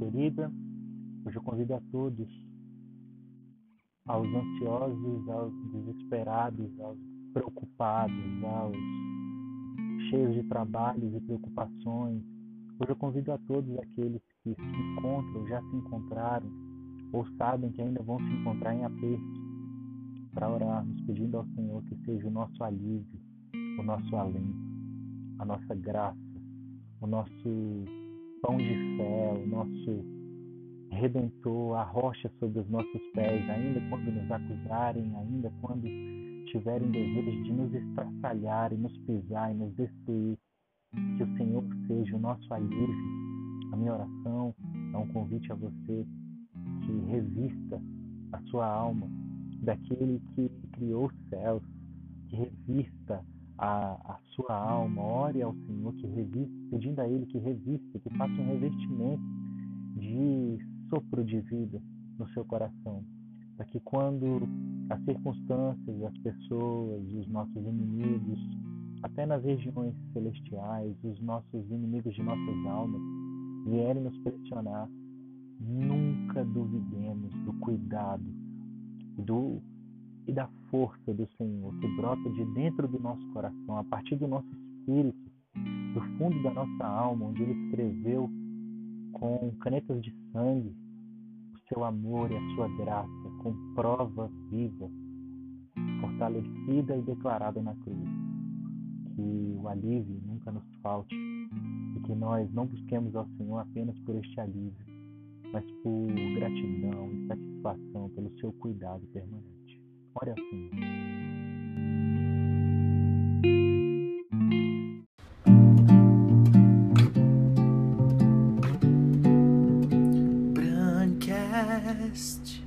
querida. Hoje eu convido a todos, aos ansiosos, aos desesperados, aos preocupados, aos cheios de trabalhos e preocupações. Hoje eu convido a todos aqueles que se encontram, já se encontraram, ou sabem que ainda vão se encontrar em aperto, para orarmos, pedindo ao Senhor que seja o nosso alívio, o nosso alento, a nossa graça, o nosso pão de fé, o nosso redentor, a rocha sobre os nossos pés, ainda quando nos acusarem, ainda quando tiverem desejo de nos estraçalhar e nos pisar e nos destruir, que o Senhor seja o nosso alívio. A minha oração é um convite a você que revista a sua alma daquele que criou os céus, que revista a, a sua alma, ore ao Senhor, que revista, pedindo a Ele que revista, que faça um revestimento de sopro de vida no seu coração, para que quando as circunstâncias, as pessoas, os nossos inimigos, até nas regiões celestiais, os nossos inimigos de nossas almas, vierem nos pressionar, nunca duvidemos do cuidado do e da força do Senhor que brota de dentro do nosso coração, a partir do nosso espírito, do fundo da nossa alma, onde Ele escreveu com canetas de sangue o seu amor e a sua graça, com prova viva, fortalecida e declarada na cruz. Que o alívio nunca nos falte e que nós não busquemos ao Senhor apenas por este alívio, mas por gratidão e satisfação pelo seu cuidado permanente. Ore assim. Brandcast.